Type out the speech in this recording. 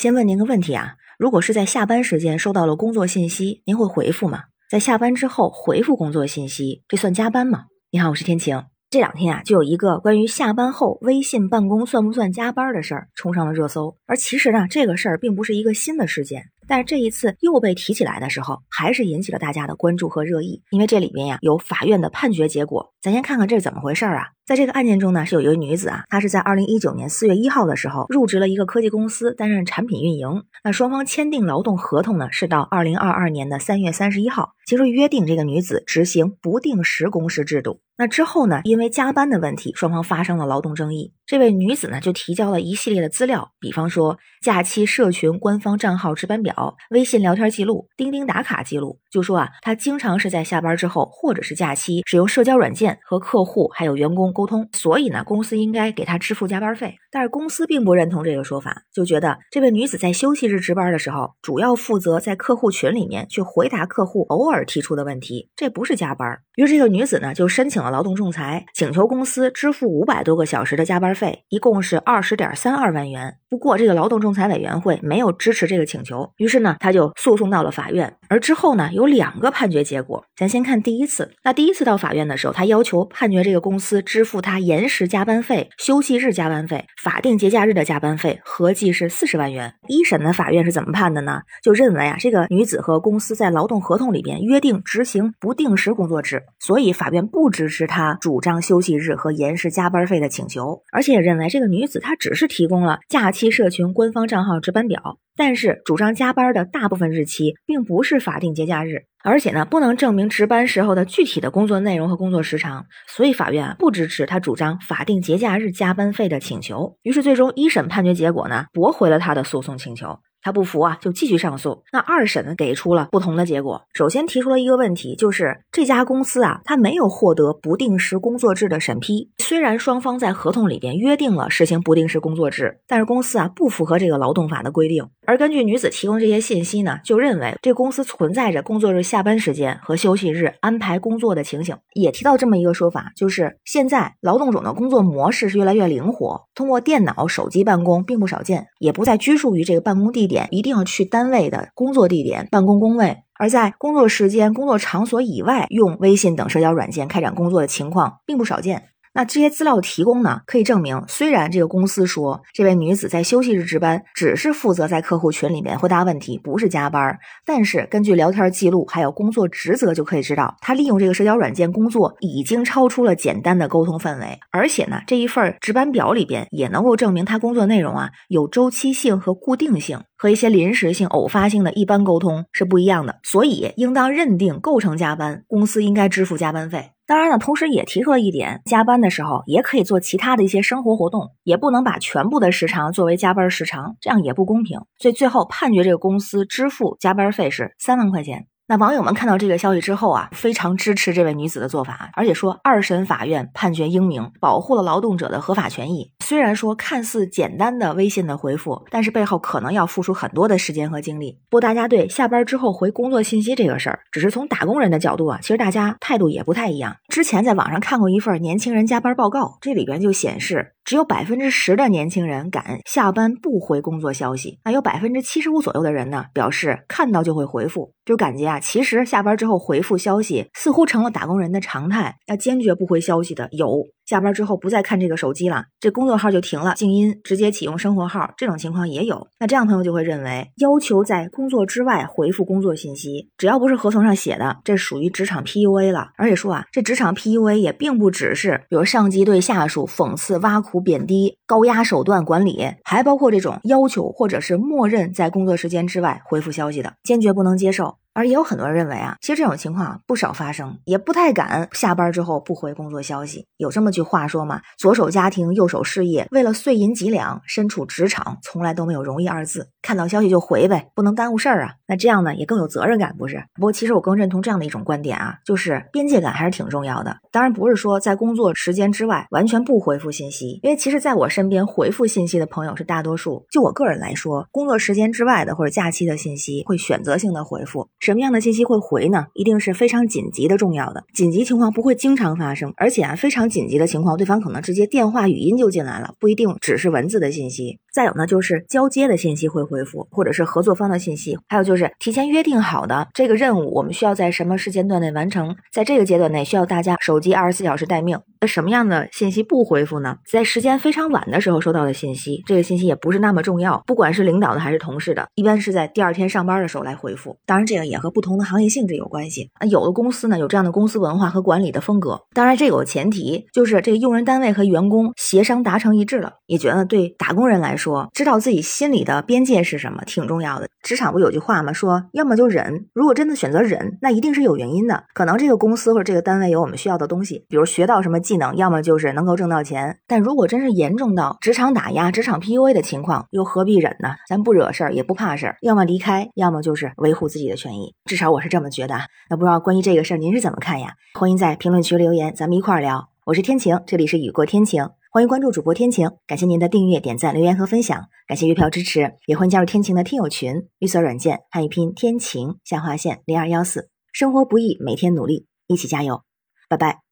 先问您个问题啊，如果是在下班时间收到了工作信息，您会回复吗？在下班之后回复工作信息，这算加班吗？你好，我是天晴。这两天啊，就有一个关于下班后微信办公算不算加班的事儿冲上了热搜。而其实呢，这个事儿并不是一个新的事件。但是这一次又被提起来的时候，还是引起了大家的关注和热议，因为这里面呀有法院的判决结果。咱先看看这是怎么回事儿啊？在这个案件中呢，是有一位女子啊，她是在二零一九年四月一号的时候入职了一个科技公司，担任产品运营。那双方签订劳动合同呢，是到二零二二年的三月三十一号，其中约定这个女子执行不定时工时制度。那之后呢，因为加班的问题，双方发生了劳动争议。这位女子呢，就提交了一系列的资料，比方说假期社群官方账号值班表、微信聊天记录、钉钉打卡记录，就说啊，她经常是在下班之后或者是假期使用社交软件和客户还有员工沟通，所以呢，公司应该给她支付加班费。但是公司并不认同这个说法，就觉得这位女子在休息日值班的时候，主要负责在客户群里面去回答客户偶尔提出的问题，这不是加班。于是这个女子呢，就申请了劳动仲裁，请求公司支付五百多个小时的加班费。一共是二十点三二万元，不过这个劳动仲裁委员会没有支持这个请求，于是呢她就诉讼到了法院。而之后呢有两个判决结果，咱先看第一次。那第一次到法院的时候，他要求判决这个公司支付他延时加班费、休息日加班费、法定节假日的加班费，合计是四十万元。一审的法院是怎么判的呢？就认为啊这个女子和公司在劳动合同里边约定执行不定时工作制，所以法院不支持他主张休息日和延时加班费的请求，而且。也认为这个女子她只是提供了假期社群官方账号值班表，但是主张加班的大部分日期并不是法定节假日，而且呢不能证明值班时候的具体的工作内容和工作时长，所以法院啊不支持他主张法定节假日加班费的请求。于是最终一审判决结果呢驳回了他的诉讼请求。他不服啊，就继续上诉。那二审呢，给出了不同的结果。首先提出了一个问题，就是这家公司啊，它没有获得不定时工作制的审批。虽然双方在合同里边约定了实行不定时工作制，但是公司啊不符合这个劳动法的规定。而根据女子提供这些信息呢，就认为这公司存在着工作日下班时间和休息日安排工作的情形。也提到这么一个说法，就是现在劳动者的工作模式是越来越灵活，通过电脑、手机办公并不少见，也不再拘束于这个办公地。点一定要去单位的工作地点办公工位，而在工作时间、工作场所以外用微信等社交软件开展工作的情况并不少见。那这些资料提供呢，可以证明，虽然这个公司说这位女子在休息日值班，只是负责在客户群里面回答问题，不是加班，但是根据聊天记录还有工作职责就可以知道，她利用这个社交软件工作已经超出了简单的沟通范围，而且呢，这一份值班表里边也能够证明她工作内容啊有周期性和固定性，和一些临时性、偶发性的一般沟通是不一样的，所以应当认定构成加班，公司应该支付加班费。当然呢，同时也提出了一点，加班的时候也可以做其他的一些生活活动，也不能把全部的时长作为加班时长，这样也不公平。所以最后判决这个公司支付加班费是三万块钱。那网友们看到这个消息之后啊，非常支持这位女子的做法，而且说二审法院判决英明，保护了劳动者的合法权益。虽然说看似简单的微信的回复，但是背后可能要付出很多的时间和精力。不过大家对下班之后回工作信息这个事儿，只是从打工人的角度啊，其实大家态度也不太一样。之前在网上看过一份年轻人加班报告，这里边就显示。只有百分之十的年轻人敢下班不回工作消息，那有百分之七十五左右的人呢，表示看到就会回复，就感觉啊，其实下班之后回复消息似乎成了打工人的常态，要坚决不回消息的有。下班之后不再看这个手机了，这工作号就停了，静音，直接启用生活号，这种情况也有。那这样朋友就会认为，要求在工作之外回复工作信息，只要不是合同上写的，这属于职场 PUA 了。而且说啊，这职场 PUA 也并不只是，比如上级对下属讽刺、挖苦、贬低、高压手段管理，还包括这种要求或者是默认在工作时间之外回复消息的，坚决不能接受。而也有很多人认为啊，其实这种情况不少发生，也不太敢下班之后不回工作消息。有这么句话说嘛，左手家庭，右手事业，为了碎银几两，身处职场从来都没有容易二字。看到消息就回呗，不能耽误事儿啊。那这样呢，也更有责任感，不是？不过其实我更认同这样的一种观点啊，就是边界感还是挺重要的。当然不是说在工作时间之外完全不回复信息，因为其实在我身边回复信息的朋友是大多数。就我个人来说，工作时间之外的或者假期的信息会选择性的回复。什么样的信息会回呢？一定是非常紧急的、重要的。紧急情况不会经常发生，而且啊，非常紧急的情况，对方可能直接电话、语音就进来了，不一定只是文字的信息。再有呢，就是交接的信息会回复，或者是合作方的信息，还有就是提前约定好的这个任务，我们需要在什么时间段内完成，在这个阶段内需要大家手机二十四小时待命。那什么样的信息不回复呢？在时间非常晚的时候收到的信息，这个信息也不是那么重要，不管是领导的还是同事的，一般是在第二天上班的时候来回复。当然，这个也和不同的行业性质有关系。那有的公司呢有这样的公司文化和管理的风格，当然这有前提，就是这个用人单位和员工协商达成一致了，也觉得对打工人来说说，知道自己心里的边界是什么挺重要的。职场不有句话吗？说要么就忍，如果真的选择忍，那一定是有原因的，可能这个公司或者这个单位有我们需要的东西，比如学到什么。技能要么就是能够挣到钱，但如果真是严重到职场打压、职场 PUA 的情况，又何必忍呢？咱不惹事儿，也不怕事儿，要么离开，要么就是维护自己的权益。至少我是这么觉得。那不知道关于这个事儿您是怎么看呀？欢迎在评论区留言，咱们一块儿聊。我是天晴，这里是雨过天晴，欢迎关注主播天晴。感谢您的订阅、点赞、留言和分享，感谢月票支持，也欢迎加入天晴的听友群。绿色软件汉语拼天晴下划线零二幺四，生活不易，每天努力，一起加油，拜拜。